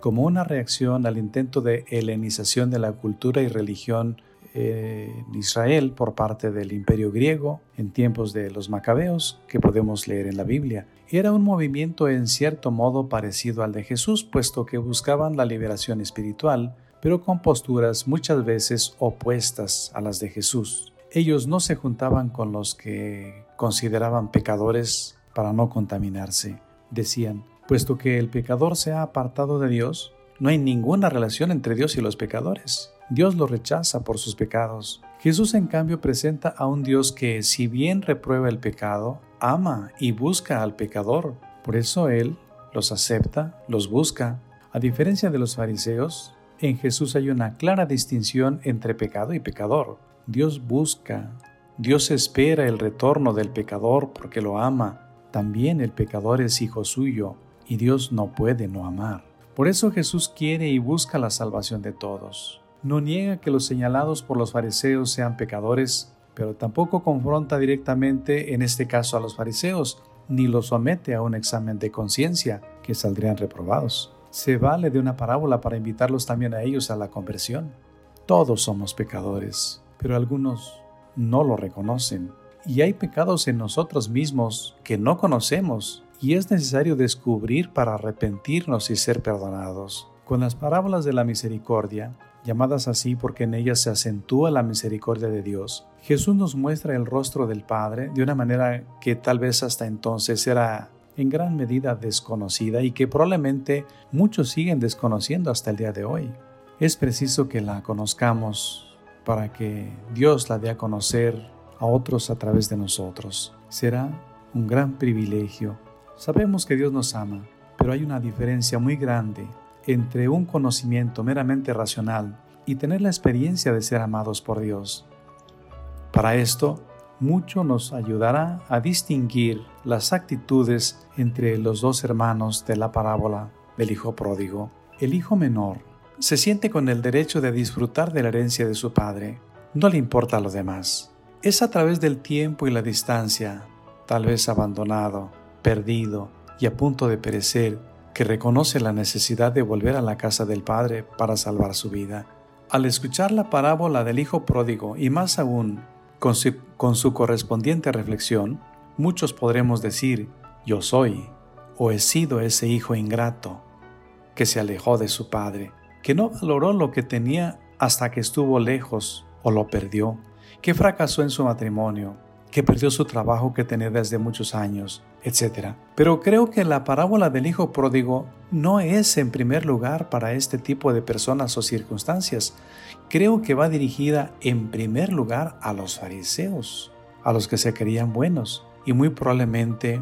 como una reacción al intento de helenización de la cultura y religión en Israel por parte del imperio griego en tiempos de los macabeos que podemos leer en la Biblia. Era un movimiento en cierto modo parecido al de Jesús, puesto que buscaban la liberación espiritual, pero con posturas muchas veces opuestas a las de Jesús. Ellos no se juntaban con los que consideraban pecadores para no contaminarse. Decían, puesto que el pecador se ha apartado de Dios, no hay ninguna relación entre Dios y los pecadores. Dios lo rechaza por sus pecados. Jesús en cambio presenta a un Dios que, si bien reprueba el pecado, ama y busca al pecador. Por eso Él los acepta, los busca. A diferencia de los fariseos, en Jesús hay una clara distinción entre pecado y pecador. Dios busca, Dios espera el retorno del pecador porque lo ama. También el pecador es hijo suyo y Dios no puede no amar. Por eso Jesús quiere y busca la salvación de todos. No niega que los señalados por los fariseos sean pecadores, pero tampoco confronta directamente en este caso a los fariseos, ni los somete a un examen de conciencia, que saldrían reprobados. Se vale de una parábola para invitarlos también a ellos a la conversión. Todos somos pecadores, pero algunos no lo reconocen. Y hay pecados en nosotros mismos que no conocemos y es necesario descubrir para arrepentirnos y ser perdonados. Con las parábolas de la misericordia, llamadas así porque en ellas se acentúa la misericordia de Dios, Jesús nos muestra el rostro del Padre de una manera que tal vez hasta entonces era en gran medida desconocida y que probablemente muchos siguen desconociendo hasta el día de hoy. Es preciso que la conozcamos para que Dios la dé a conocer a otros a través de nosotros. Será un gran privilegio. Sabemos que Dios nos ama, pero hay una diferencia muy grande entre un conocimiento meramente racional y tener la experiencia de ser amados por Dios. Para esto, mucho nos ayudará a distinguir las actitudes entre los dos hermanos de la parábola del Hijo pródigo. El hijo menor se siente con el derecho de disfrutar de la herencia de su padre. No le importa lo demás. Es a través del tiempo y la distancia, tal vez abandonado, perdido y a punto de perecer, que reconoce la necesidad de volver a la casa del Padre para salvar su vida. Al escuchar la parábola del Hijo pródigo y más aún con su, correspondiente reflexión, muchos podremos decir, yo soy o he sido ese hijo ingrato que se alejó de su Padre, que no valoró lo que tenía hasta que estuvo lejos o lo perdió, que fracasó en su matrimonio, que perdió su trabajo que tenía desde muchos años, etc. Pero creo que la parábola del Hijo pródigo no es en primer lugar para este tipo de personas o circunstancias. Creo que va dirigida en primer lugar a los fariseos, a los que se creían buenos, y muy probablemente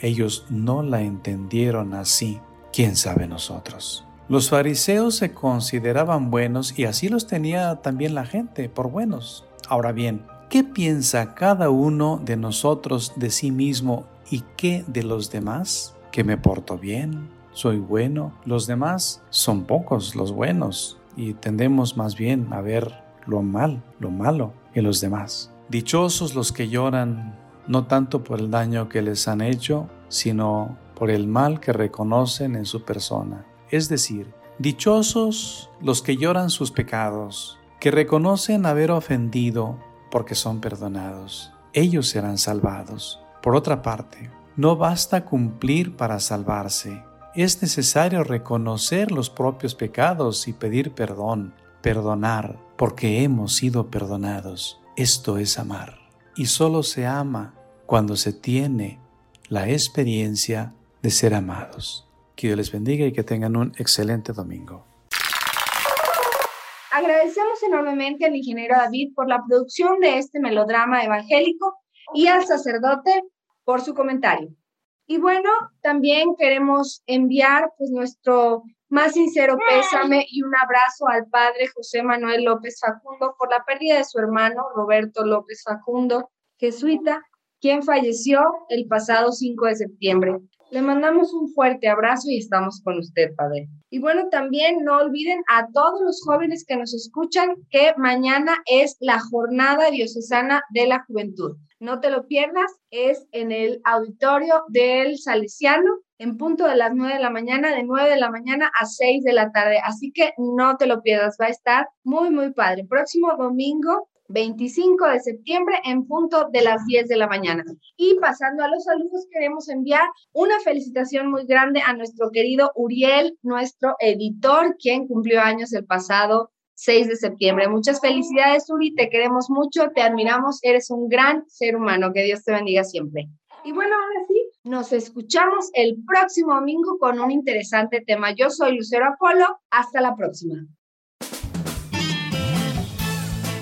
ellos no la entendieron así. ¿Quién sabe nosotros? Los fariseos se consideraban buenos y así los tenía también la gente por buenos. Ahora bien, ¿Qué piensa cada uno de nosotros de sí mismo y qué de los demás? Que me porto bien, soy bueno. Los demás son pocos los buenos y tendemos más bien a ver lo mal, lo malo en los demás. Dichosos los que lloran no tanto por el daño que les han hecho, sino por el mal que reconocen en su persona. Es decir, dichosos los que lloran sus pecados, que reconocen haber ofendido porque son perdonados. Ellos serán salvados. Por otra parte, no basta cumplir para salvarse. Es necesario reconocer los propios pecados y pedir perdón, perdonar, porque hemos sido perdonados. Esto es amar. Y solo se ama cuando se tiene la experiencia de ser amados. Que Dios les bendiga y que tengan un excelente domingo. Agradecemos enormemente al ingeniero David por la producción de este melodrama evangélico y al sacerdote por su comentario. Y bueno, también queremos enviar pues nuestro más sincero pésame y un abrazo al padre José Manuel López Facundo por la pérdida de su hermano Roberto López Facundo, jesuita, quien falleció el pasado 5 de septiembre. Le mandamos un fuerte abrazo y estamos con usted, Padre. Y bueno, también no olviden a todos los jóvenes que nos escuchan que mañana es la jornada diocesana de la juventud. No te lo pierdas, es en el auditorio del Salesiano en punto de las 9 de la mañana, de 9 de la mañana a 6 de la tarde. Así que no te lo pierdas, va a estar muy, muy padre. Próximo domingo 25 de septiembre en punto de las 10 de la mañana. Y pasando a los saludos, queremos enviar una felicitación muy grande a nuestro querido Uriel, nuestro editor, quien cumplió años el pasado 6 de septiembre. Muchas felicidades, Uri, te queremos mucho, te admiramos, eres un gran ser humano, que Dios te bendiga siempre. Y bueno, ahora sí, nos escuchamos el próximo domingo con un interesante tema. Yo soy Lucero Apolo, hasta la próxima.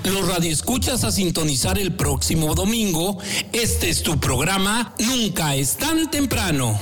Los radioescuchas a sintonizar el próximo domingo. Este es tu programa Nunca es tan temprano.